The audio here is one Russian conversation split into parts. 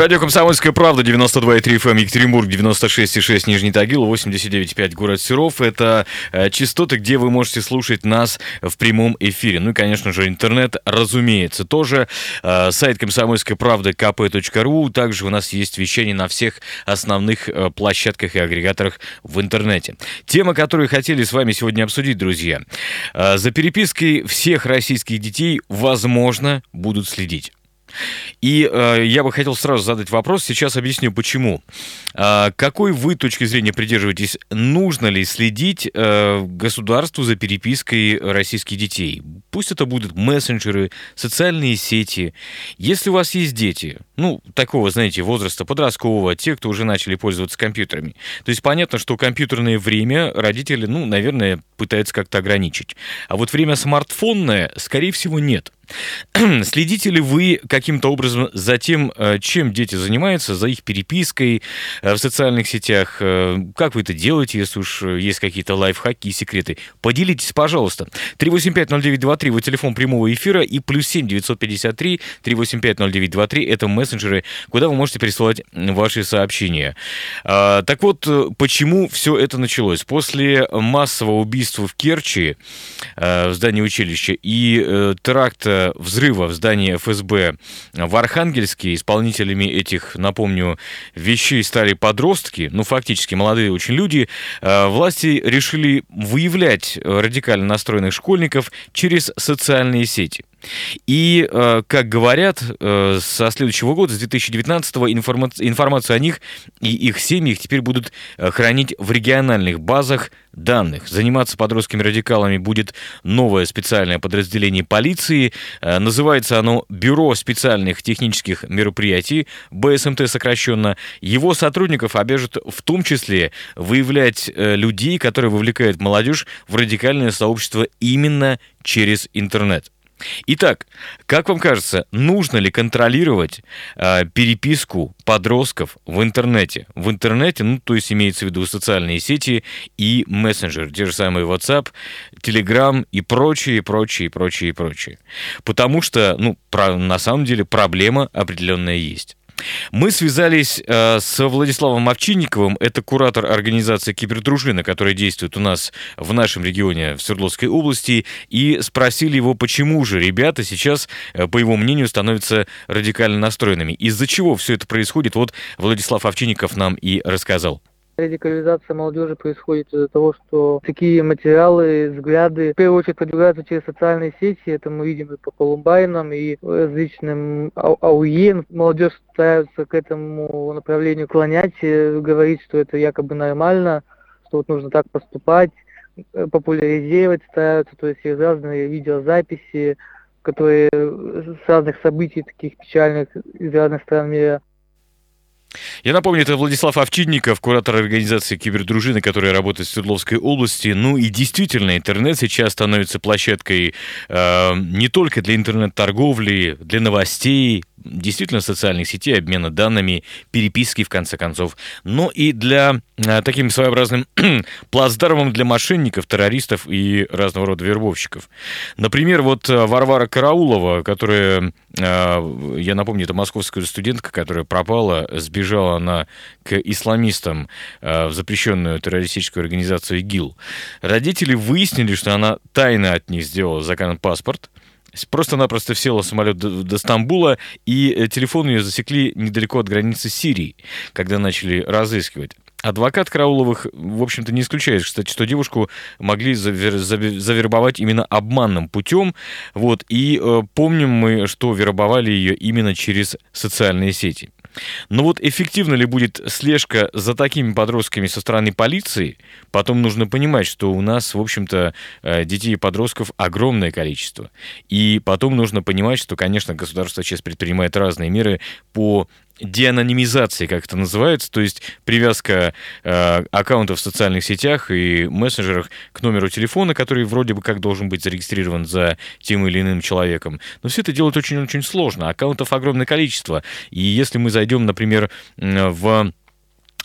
Радио «Комсомольская правда», 92,3 FM, эм, Екатеринбург, 96,6 Нижний Тагил, 89,5 город Серов. Это э, частоты, где вы можете слушать нас в прямом эфире. Ну и, конечно же, интернет, разумеется, тоже. Э, сайт «Комсомольская правда» kp.ru. Также у нас есть вещание на всех основных э, площадках и агрегаторах в интернете. Тема, которую хотели с вами сегодня обсудить, друзья. За перепиской всех российских детей, возможно, будут следить. И э, я бы хотел сразу задать вопрос, сейчас объясню почему. Э, какой вы точки зрения придерживаетесь? Нужно ли следить э, государству за перепиской российских детей? Пусть это будут мессенджеры, социальные сети. Если у вас есть дети, ну, такого, знаете, возраста подросткового, те, кто уже начали пользоваться компьютерами, то есть понятно, что компьютерное время родители, ну, наверное, пытаются как-то ограничить. А вот время смартфонное, скорее всего, нет. Следите ли вы каким-то образом за тем, э, чем дети занимаются, за их перепиской э, в социальных сетях? Э, как вы это делаете, если уж есть какие-то лайфхаки и секреты? Поделитесь, пожалуйста. 3850923, вот телефон прямого эфира, и плюс 7 953 3850923, это мессенджеры, куда вы можете присылать ваши сообщения. А, так вот, почему все это началось? После массового убийства в Керчи, в здании училища, и теракта взрыва в здании ФСБ в Архангельске. Исполнителями этих, напомню, вещей стали подростки, ну, фактически молодые очень люди, э, власти решили выявлять радикально настроенных школьников через социальные сети. И, э, как говорят, э, со следующего года, с 2019-го, информацию о них и их семьях теперь будут э, хранить в региональных базах данных. Заниматься подростками радикалами будет новое специальное подразделение полиции. Называется оно Бюро специальных технических мероприятий, БСМТ сокращенно. Его сотрудников обяжут в том числе выявлять людей, которые вовлекают молодежь в радикальное сообщество именно через интернет. Итак, как вам кажется, нужно ли контролировать э, переписку подростков в интернете? В интернете, ну, то есть имеется в виду социальные сети и мессенджеры, те же самые WhatsApp, Telegram и прочее, прочее, прочее, прочее. Потому что, ну, про, на самом деле проблема определенная есть. Мы связались э, с Владиславом Овчинниковым, это куратор организации «Кибердружина», которая действует у нас в нашем регионе, в Свердловской области, и спросили его, почему же ребята сейчас, э, по его мнению, становятся радикально настроенными. Из-за чего все это происходит, вот Владислав Овчинников нам и рассказал. Радикализация молодежи происходит из-за того, что такие материалы, взгляды, в первую очередь продвигаются через социальные сети. Это мы видим и по Колумбайнам, и различным АУЕ. Молодежь стараются к этому направлению клонять, говорить, что это якобы нормально, что вот нужно так поступать, э, популяризировать стараются, то есть есть разные видеозаписи, которые с разных событий таких печальных из разных стран мира я напомню, это Владислав Овчинников, куратор организации кибердружины, которая работает в Свердловской области. Ну и действительно, интернет сейчас становится площадкой э, не только для интернет-торговли, для новостей, действительно социальных сетей, обмена данными, переписки, в конце концов, но и для а, таким своеобразным плацдармом для мошенников, террористов и разного рода вербовщиков. Например, вот а, Варвара Караулова, которая, а, я напомню, это московская студентка, которая пропала, сбежала она к исламистам а, в запрещенную террористическую организацию ИГИЛ. Родители выяснили, что она тайно от них сделала загранпаспорт, Просто-напросто села в самолет до, до Стамбула, и э, телефон ее засекли недалеко от границы Сирии, когда начали разыскивать. Адвокат Карауловых, в общем-то, не исключает, кстати, что девушку могли завер, завербовать именно обманным путем. Вот, и э, помним мы, что вербовали ее именно через социальные сети. Но вот эффективно ли будет слежка за такими подростками со стороны полиции, потом нужно понимать, что у нас, в общем-то, э, детей и подростков огромное количество. И потом нужно понимать, что, конечно, государство сейчас предпринимает разные меры по деанонимизации, как это называется, то есть привязка э, аккаунтов в социальных сетях и мессенджерах к номеру телефона, который вроде бы как должен быть зарегистрирован за тем или иным человеком. Но все это делать очень-очень сложно. Аккаунтов огромное количество. И если мы зайдем, например, в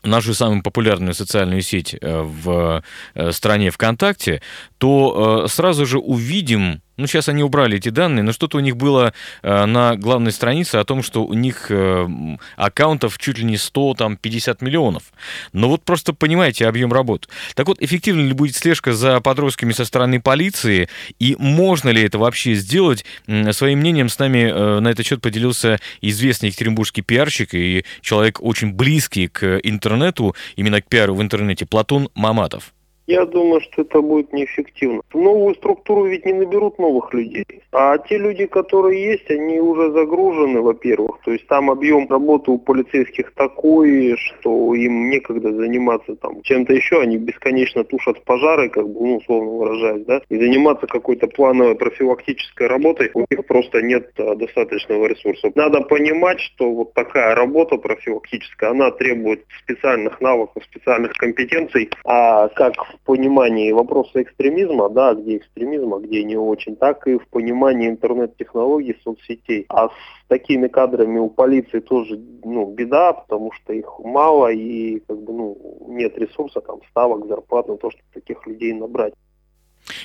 нашу самую популярную социальную сеть э, в э, стране ВКонтакте, то э, сразу же увидим ну, сейчас они убрали эти данные, но что-то у них было э, на главной странице о том, что у них э, аккаунтов чуть ли не 100, там, 50 миллионов. Но вот просто понимаете объем работ. Так вот, эффективна ли будет слежка за подростками со стороны полиции, и можно ли это вообще сделать? Своим мнением с нами э, на этот счет поделился известный екатеринбургский пиарщик и человек очень близкий к интернету, именно к пиару в интернете, Платон Маматов. Я думаю, что это будет неэффективно. В новую структуру ведь не наберут новых людей. А те люди, которые есть, они уже загружены, во-первых. То есть там объем работы у полицейских такой, что им некогда заниматься там чем-то еще. Они бесконечно тушат пожары, как бы, ну, условно выражаясь, да. И заниматься какой-то плановой профилактической работой у них просто нет а, достаточного ресурса. Надо понимать, что вот такая работа профилактическая, она требует специальных навыков, специальных компетенций. А как в понимании вопроса экстремизма, да, где экстремизм, а где не очень, так и в понимании интернет-технологий, соцсетей. А с такими кадрами у полиции тоже ну, беда, потому что их мало и как бы, ну, нет ресурса, там, ставок, зарплат на то, чтобы таких людей набрать.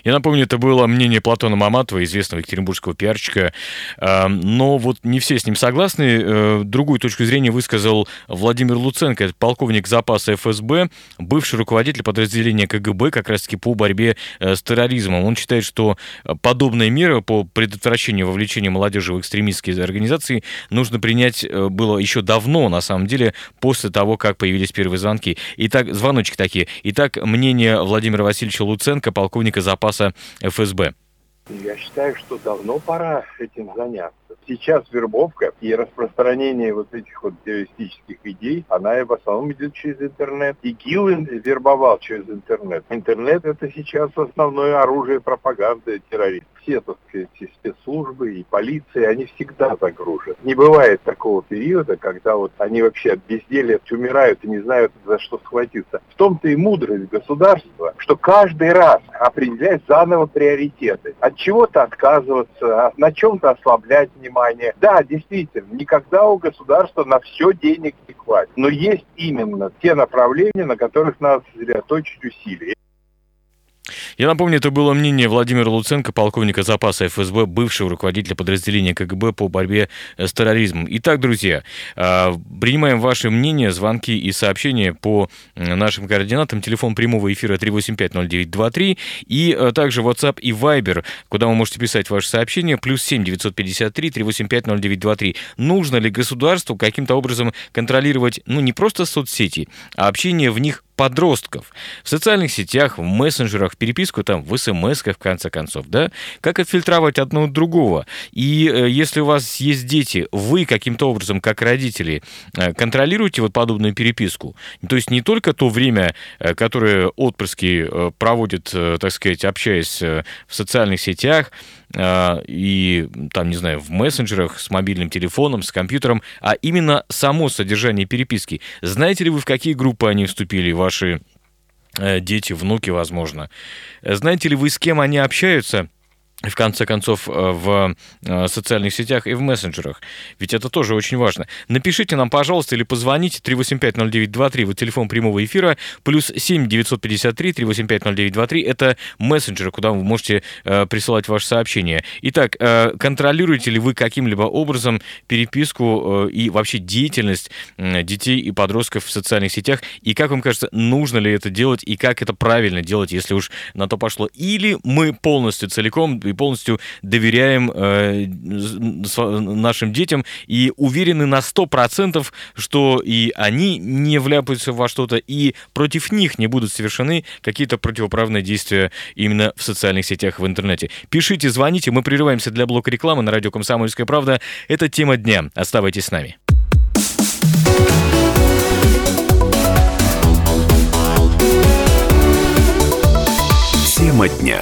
Я напомню, это было мнение Платона Маматова, известного екатеринбургского пиарчика. Эм, но вот не все с ним согласны. Э, другую точку зрения высказал Владимир Луценко, это полковник запаса ФСБ, бывший руководитель подразделения КГБ как раз-таки по борьбе э, с терроризмом. Он считает, что подобные меры по предотвращению вовлечения молодежи в экстремистские организации нужно принять э, было еще давно, на самом деле, после того, как появились первые звонки. Итак, звоночки такие. Итак, мнение Владимира Васильевича Луценко, полковника запаса ФСБ. Я считаю, что давно пора этим заняться. Сейчас вербовка и распространение вот этих вот террористических идей, она в основном идет через интернет. И ГИЛ вербовал через интернет. Интернет это сейчас основное оружие пропаганды террористов. Все, так сказать, и спецслужбы, и полиция, они всегда загружены. Не бывает такого периода, когда вот они вообще от безделия умирают и не знают, за что схватиться. В том-то и мудрость государства, что каждый раз определять заново приоритеты. От чего-то отказываться, на чем-то ослаблять внимание. Да, действительно, никогда у государства на все денег не хватит. Но есть именно те направления, на которых надо сосредоточить усилия. Я напомню, это было мнение Владимира Луценко, полковника запаса ФСБ, бывшего руководителя подразделения КГБ по борьбе э, с терроризмом. Итак, друзья, а, принимаем ваши мнения, звонки и сообщения по нашим координатам. Телефон прямого эфира 3850923 и э, также WhatsApp и Viber, куда вы можете писать ваши сообщения, плюс 7 953 385 0923. Нужно ли государству каким-то образом контролировать, ну, не просто соцсети, а общение в них подростков. В социальных сетях, в мессенджерах, в переписку там, в смс в конце концов, да? Как отфильтровать одно от другого? И э, если у вас есть дети, вы каким-то образом, как родители, э, контролируете вот подобную переписку? То есть не только то время, э, которое отпрыски проводят, так сказать, общаясь в социальных сетях, и там, не знаю, в мессенджерах, с мобильным телефоном, с компьютером, а именно само содержание переписки. Знаете ли вы, в какие группы они вступили, ваши э, дети, внуки, возможно? Знаете ли вы, с кем они общаются? В конце концов, э, в э, социальных сетях и в мессенджерах. Ведь это тоже очень важно. Напишите нам, пожалуйста, или позвоните 3850923, вот телефон прямого эфира, плюс 7 953 3850923, это мессенджеры, куда вы можете э, присылать ваши сообщения. Итак, э, контролируете ли вы каким-либо образом переписку э, и вообще деятельность детей и подростков в социальных сетях, и как вам кажется, нужно ли это делать, и как это правильно делать, если уж на то пошло? Или мы полностью целиком и полностью доверяем э, нашим детям и уверены на 100%, что и они не вляпаются во что-то, и против них не будут совершены какие-то противоправные действия именно в социальных сетях, в интернете. Пишите, звоните, мы прерываемся для блока рекламы на радио «Комсомольская правда». Это тема дня. Оставайтесь с нами. Тема дня.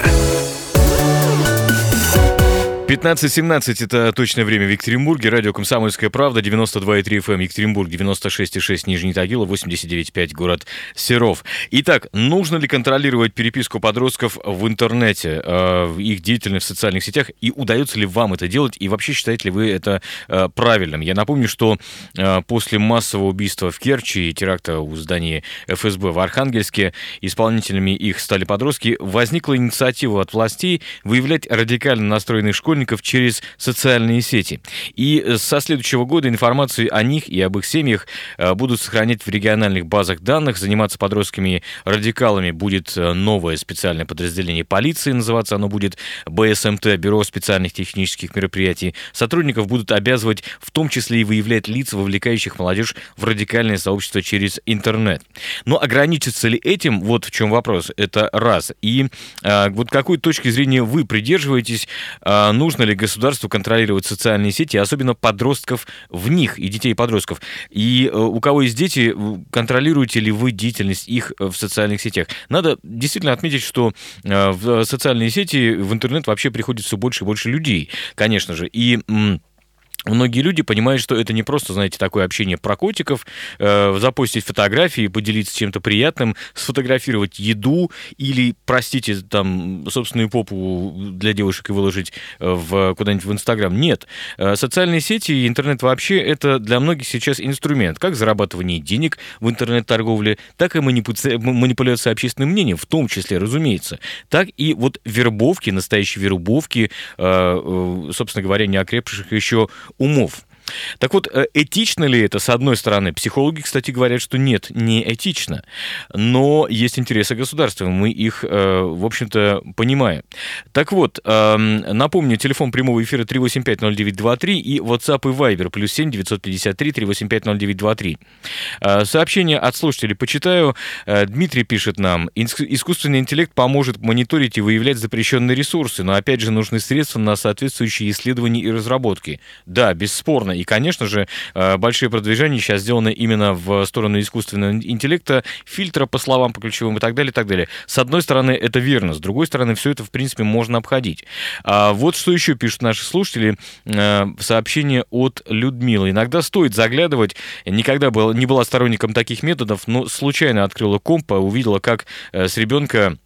15.17 это точное время в Екатеринбурге. Радио «Комсомольская правда», 92,3 FM эм, Екатеринбург, 96,6 Нижний Тагил, 89,5 город Серов. Итак, нужно ли контролировать переписку подростков в интернете, э, их деятельность в социальных сетях, и удается ли вам это делать, и вообще считаете ли вы это э, правильным? Я напомню, что э, после массового убийства в Керчи и теракта у здания ФСБ в Архангельске исполнителями их стали подростки, возникла инициатива от властей выявлять радикально настроенных школьников школьников через социальные сети. И э, со следующего года информацию о них и об их семьях э, будут сохранять в региональных базах данных. Заниматься подростками-радикалами будет э, новое специальное подразделение полиции, называться оно будет БСМТ, Бюро специальных технических мероприятий. Сотрудников будут обязывать в том числе и выявлять лиц, вовлекающих молодежь в радикальное сообщество через интернет. Но ограничится ли этим? Вот в чем вопрос. Это раз. И а, вот какой точки зрения вы придерживаетесь? А, ну, нужно ли государству контролировать социальные сети, особенно подростков в них и детей подростков. И э, у кого есть дети, контролируете ли вы деятельность их э, в социальных сетях? Надо действительно отметить, что э, в социальные сети, в интернет вообще приходит все больше и больше людей, конечно же. И Многие люди понимают, что это не просто, знаете, такое общение про котиков, э, запостить фотографии, поделиться чем-то приятным, сфотографировать еду или, простите, там, собственную попу для девушек и выложить э, в, куда-нибудь в Инстаграм. Нет. Э, социальные сети и интернет вообще это для многих сейчас инструмент, как зарабатывание денег в интернет-торговле, так и манипуляция, манипуляция общественным мнением, в том числе, разумеется, так и вот вербовки, настоящие вербовки, э, э, собственно говоря, не окрепших еще умов. Так вот, э, этично ли это, с одной стороны? Психологи, кстати, говорят, что нет, не этично. Но есть интересы государства, мы их, э, в общем-то, понимаем. Так вот, эм, напомню, телефон прямого эфира 3850923 и WhatsApp и Viber плюс 7 953 3850923. Сообщение от слушателей почитаю. Э, Дмитрий пишет нам, искусственный интеллект поможет мониторить и выявлять запрещенные ресурсы, но опять же нужны средства на соответствующие исследования и разработки. Да, бесспорно, и, конечно же, э, большие продвижения сейчас сделаны именно в сторону искусственного интеллекта, фильтра по словам, по ключевым и так далее, и так далее. С одной стороны, это верно, с другой стороны, все это, в принципе, можно обходить. А вот что еще пишут наши слушатели. Э, сообщение от Людмилы. Иногда стоит заглядывать. Никогда был, не была сторонником таких методов, но случайно открыла компа, увидела, как э, с ребенка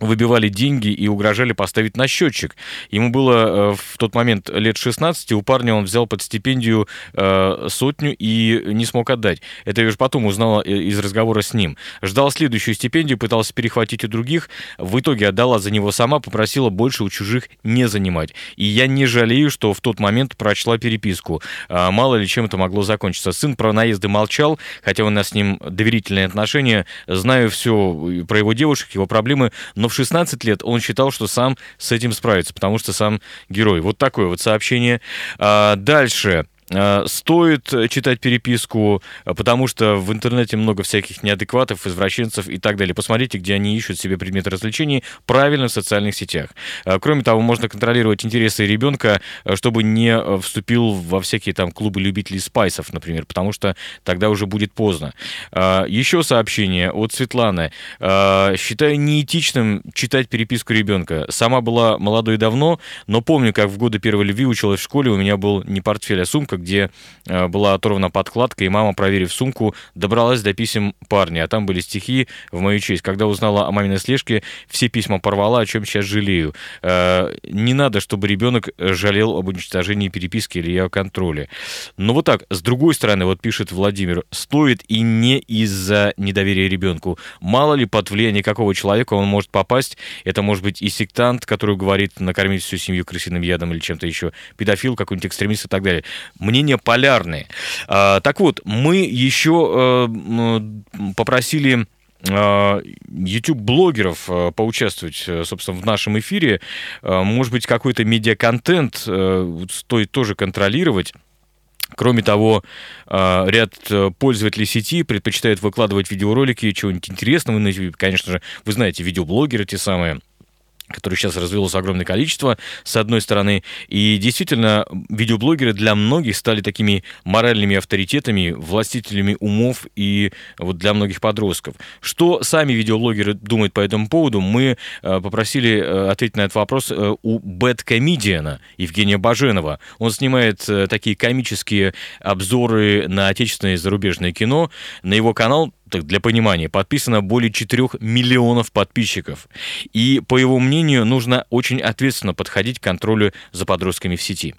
выбивали деньги и угрожали поставить на счетчик. Ему было э, в тот момент лет 16, у парня он взял под стипендию э, сотню и не смог отдать. Это я уже потом узнала э, из разговора с ним. Ждал следующую стипендию, пытался перехватить у других, в итоге отдала за него сама, попросила больше у чужих не занимать. И я не жалею, что в тот момент прочла переписку. Мало ли чем это могло закончиться. Сын про наезды молчал, хотя у нас с ним доверительные отношения, знаю все про его девушек, его проблемы, но в 16 лет он считал, что сам с этим справится, потому что сам герой. Вот такое вот сообщение. А, дальше. Э, стоит читать переписку, э, потому что в интернете много всяких неадекватов, извращенцев и так далее. Посмотрите, где они ищут себе предметы развлечений правильно в социальных сетях. Э, кроме того, можно контролировать интересы ребенка, чтобы не вступил во всякие там клубы любителей спайсов, например, потому что тогда уже будет поздно. Еще сообщение от Светланы. Считаю неэтичным читать переписку ребенка. Сама была молодой давно, но помню, как в годы первой любви училась в школе, у меня был не портфель, а сумка, где э, была оторвана подкладка, и мама, проверив сумку, добралась до писем парня, а там были стихи в мою честь. Когда узнала о маминой слежке, все письма порвала, о чем сейчас жалею. Э, не надо, чтобы ребенок жалел об уничтожении переписки или ее контроле. Но вот так, с другой стороны, вот пишет Владимир, стоит и не из-за недоверия ребенку. Мало ли под влияние какого человека он может попасть. Это может быть и сектант, который говорит накормить всю семью крысиным ядом или чем-то еще, педофил, какой-нибудь экстремист и так далее мнения полярные. А, так вот, мы еще э, попросили э, YouTube-блогеров э, поучаствовать, собственно, в нашем эфире. Может быть, какой-то медиаконтент стоит тоже контролировать. Кроме того, ряд пользователей сети предпочитают выкладывать видеоролики чего-нибудь интересного. Конечно же, вы знаете, видеоблогеры те самые – которое сейчас развелось огромное количество, с одной стороны. И действительно, видеоблогеры для многих стали такими моральными авторитетами, властителями умов и вот для многих подростков. Что сами видеоблогеры думают по этому поводу, мы э, попросили э, ответить на этот вопрос э, у бэткомедиана Евгения Баженова. Он снимает такие комические обзоры на отечественное и зарубежное кино. На его канал так для понимания, подписано более 4 миллионов подписчиков. И, по его мнению, нужно очень ответственно подходить к контролю за подростками в сети.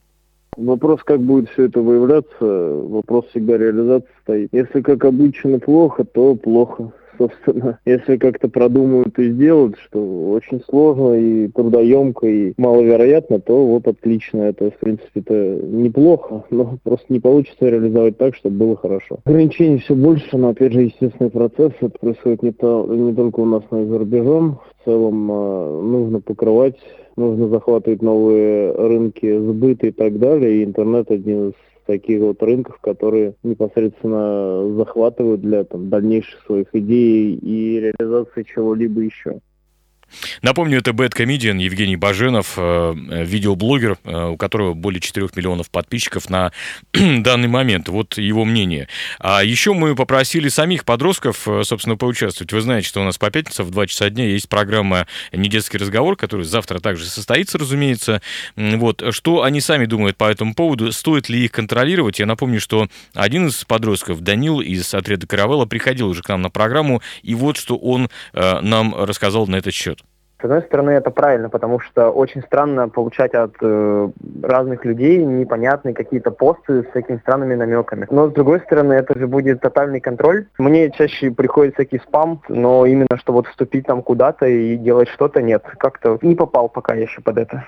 Вопрос, как будет все это выявляться, вопрос всегда реализации стоит. Если как обычно плохо, то плохо собственно, если как-то продумают и сделают, что очень сложно и трудоемко и маловероятно, то вот отлично. Это, в принципе, это неплохо, но просто не получится реализовать так, чтобы было хорошо. Ограничений все больше, но, опять же, естественный процесс. Это происходит не, то, не только у нас, но и за рубежом. В целом э, нужно покрывать, нужно захватывать новые рынки сбыта и так далее. И интернет один из таких вот рынков, которые непосредственно захватывают для там, дальнейших своих идей и реализации чего-либо еще. Напомню, это Bad Comedian Евгений Баженов, э, видеоблогер, э, у которого более 4 миллионов подписчиков на данный момент. Вот его мнение. А еще мы попросили самих подростков, э, собственно, поучаствовать. Вы знаете, что у нас по пятницам в 2 часа дня есть программа «Недетский разговор», которая завтра также состоится, разумеется. Вот. Что они сами думают по этому поводу? Стоит ли их контролировать? Я напомню, что один из подростков, Данил из отряда «Каравелла», приходил уже к нам на программу, и вот что он нам рассказал на этот счет. С одной стороны, это правильно, потому что очень странно получать от э, разных людей непонятные какие-то посты с такими странными намеками. Но с другой стороны, это же будет тотальный контроль. Мне чаще приходит всякий спам, но именно что вот вступить там куда-то и делать что-то нет. Как-то не попал пока еще под это.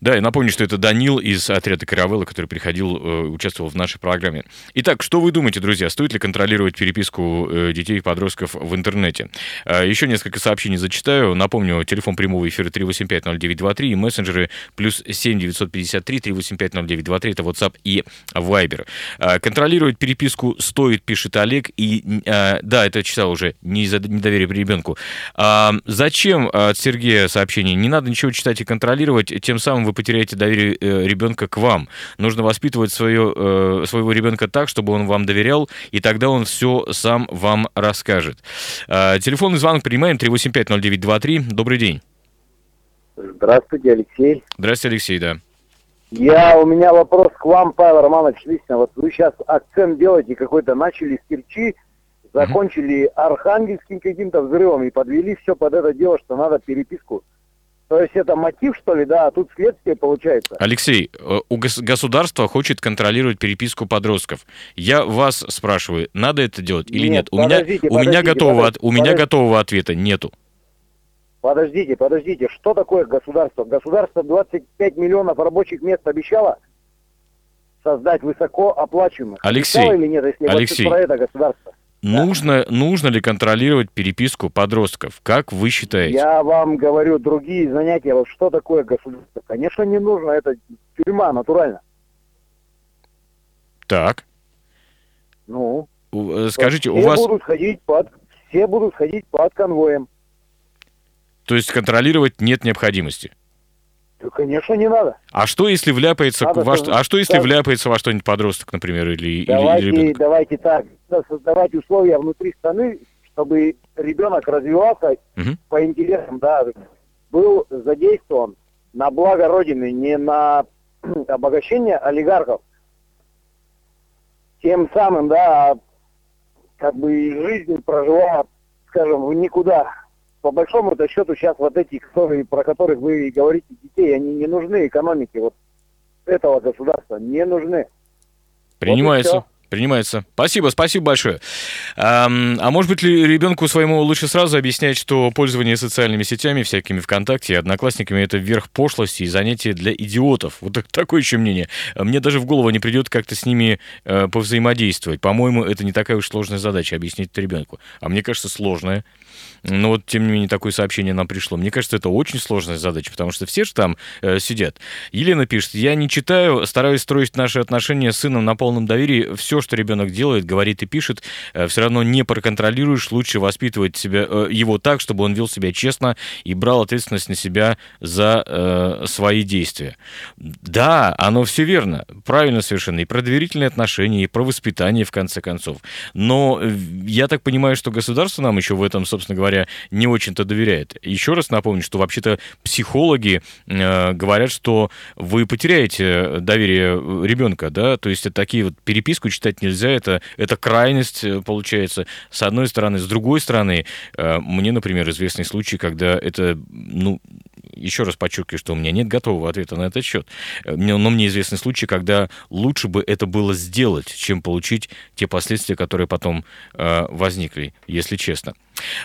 Да, я напомню, что это Данил из отряда Каравелла, который приходил, э, участвовал в нашей программе. Итак, что вы думаете, друзья, стоит ли контролировать переписку э, детей и подростков в интернете? А, еще несколько сообщений зачитаю. Напомню, телефон прямого эфира 3850923 и мессенджеры плюс 7 953 3850923, это WhatsApp и Viber. А, контролировать переписку стоит, пишет Олег, и а, да, это читал уже, не за недоверие ребенку. Зачем от Сергея сообщение? Не надо ничего читать и контролировать, тем самым вы потеряете доверие э, ребенка к вам. Нужно воспитывать свое, э, своего ребенка так, чтобы он вам доверял, и тогда он все сам вам расскажет. Э, телефонный звонок принимаем 3850923. Добрый день. Здравствуйте, Алексей. Здравствуйте, Алексей, да. Я, у меня вопрос к вам, Павел Романович, лично. Вот вы сейчас акцент делаете какой-то, начали с Керчи, закончили архангельским каким-то взрывом и подвели все под это дело, что надо переписку то есть это мотив, что ли, да, а тут следствие получается. Алексей, э, у государства хочет контролировать переписку подростков. Я вас спрашиваю, надо это делать или нет? нет? У меня, у меня готового, у меня готового ответа нету. Подождите, подождите, что такое государство? Государство 25 миллионов рабочих мест обещало создать высоко оплачиваемых. Алексей, или нет, если Алексей, про это государство? Нужно, да. нужно ли контролировать переписку подростков? Как вы считаете? Я вам говорю другие занятия. Вот что такое государство? Конечно, не нужно. Это тюрьма, натурально. Так. Ну. Э, скажите, у вас... Будут ходить под, все будут ходить под конвоем. То есть контролировать нет необходимости? Конечно, не надо. А что, если вляпается надо, во что, а что, если вляпается во что-нибудь подросток, например, или, давайте, или ребенок? Давайте так, создавать условия внутри страны, чтобы ребенок развивался угу. по интересам, да, был задействован на благо Родины, не на обогащение олигархов. Тем самым, да, как бы жизнь проживала, скажем, в никуда по большому-то счету сейчас вот эти, которые, про которых вы говорите, детей, они не нужны экономике вот этого государства, не нужны. Принимается. Вот Принимается. Спасибо, спасибо большое. А, а может быть ли ребенку своему лучше сразу объяснять, что пользование социальными сетями, всякими ВКонтакте и Одноклассниками это верх пошлости и занятие для идиотов? Вот такое еще мнение. Мне даже в голову не придет как-то с ними э, повзаимодействовать. По-моему, это не такая уж сложная задача объяснить это ребенку. А мне кажется, сложная. Но вот, тем не менее, такое сообщение нам пришло. Мне кажется, это очень сложная задача, потому что все же там э, сидят. Елена пишет, я не читаю, стараюсь строить наши отношения с сыном на полном доверии. Все, что ребенок делает, говорит и пишет, э, все равно не проконтролируешь. Лучше воспитывать себя, э, его так, чтобы он вел себя честно и брал ответственность на себя за э, свои действия. Да, оно все верно, правильно совершенно. И про доверительные отношения, и про воспитание, в конце концов. Но э, я так понимаю, что государство нам еще в этом, собственно говоря, не очень-то доверяет. Еще раз напомню, что вообще-то психологи э, говорят, что вы потеряете доверие ребенка, да, то есть это такие вот переписку читать нельзя, это, это крайность э, получается, с одной стороны. С другой стороны, э, мне, например, известный случай, когда это, ну, еще раз подчеркиваю, что у меня нет готового ответа на этот счет. Э, но мне известны случаи, когда лучше бы это было сделать, чем получить те последствия, которые потом э, возникли, если честно.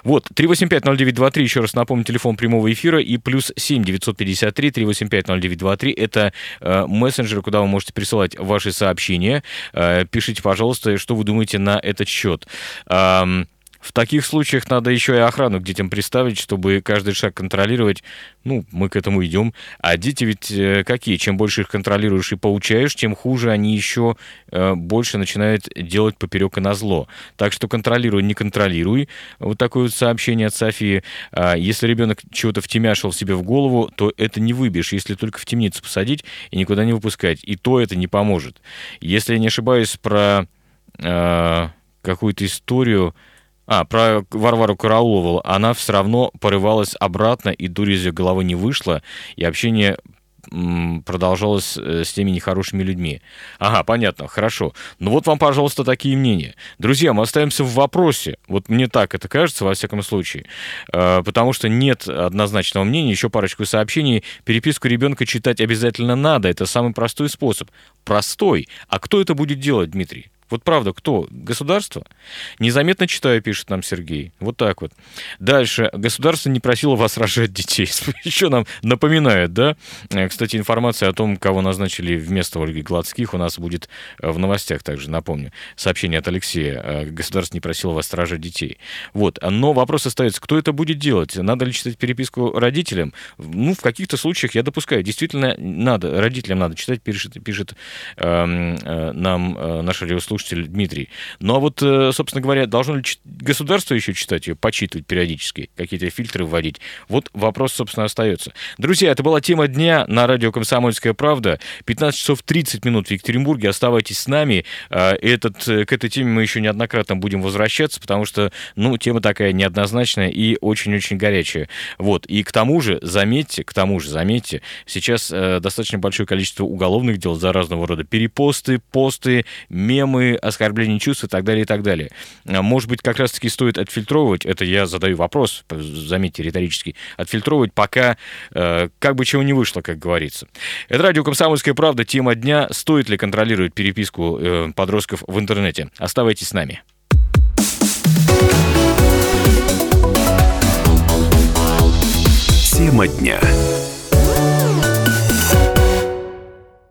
Вот, 385-0923, еще раз напомню, телефон прямого эфира, и плюс 7 953 385-0923, это э, мессенджеры, куда вы можете присылать ваши сообщения. Э, пишите, пожалуйста, что вы думаете на этот счет. Эм, в таких случаях надо еще и охрану к детям приставить, чтобы каждый шаг контролировать. Ну, мы к этому идем. А дети ведь э, какие? Чем больше их контролируешь и поучаешь, тем хуже они еще э, больше начинают делать поперек и на зло. Так что контролируй, не контролируй. Вот такое вот сообщение от Софии. А если ребенок чего-то втемяшил себе в голову, то это не выбьешь, если только в темницу посадить и никуда не выпускать. И то это не поможет. Если я не ошибаюсь про э, какую-то историю, а, про Варвару Караулову. Она все равно порывалась обратно, и дурь из ее головы не вышла, и общение продолжалось э, с теми нехорошими людьми. Ага, понятно, хорошо. Ну вот вам, пожалуйста, такие мнения. Друзья, мы остаемся в вопросе. Вот мне так это кажется, во всяком случае. Э, потому что нет однозначного мнения. Еще парочку сообщений. Переписку ребенка читать обязательно надо. Это самый простой способ. Простой. А кто это будет делать, Дмитрий? Вот правда, кто? Государство? Незаметно читаю, пишет нам Сергей. Вот так вот. Дальше. Государство не просило вас рожать детей. Еще нам напоминает, да? Э, кстати, информация о том, кого назначили вместо Ольги Гладских, у нас будет э, в новостях также, напомню. Сообщение от Алексея. Э, государство не просило вас рожать детей. Вот. Но вопрос остается, кто это будет делать? Надо ли читать переписку родителям? Ну, в каких-то случаях я допускаю. Действительно, надо. Родителям надо читать, пишет, пишет э, э, нам э, наш радиослушатель слушатель Дмитрий. Ну а вот, э, собственно говоря, должно ли государство еще читать ее, почитывать периодически, какие-то фильтры вводить? Вот вопрос, собственно, остается. Друзья, это была тема дня на радио «Комсомольская правда». 15 часов 30 минут в Екатеринбурге. Оставайтесь с нами. А, этот, э, к этой теме мы еще неоднократно будем возвращаться, потому что, ну, тема такая неоднозначная и очень-очень горячая. Вот. И к тому же, заметьте, к тому же, заметьте, сейчас э, достаточно большое количество уголовных дел за разного рода перепосты, посты, мемы, оскорбление чувств и так далее, и так далее. А, может быть, как раз-таки стоит отфильтровывать, это я задаю вопрос, заметьте, риторический, отфильтровывать, пока э, как бы чего не вышло, как говорится. Это радио «Комсомольская правда», тема дня. Стоит ли контролировать переписку э, подростков в интернете? Оставайтесь с нами. Тема дня.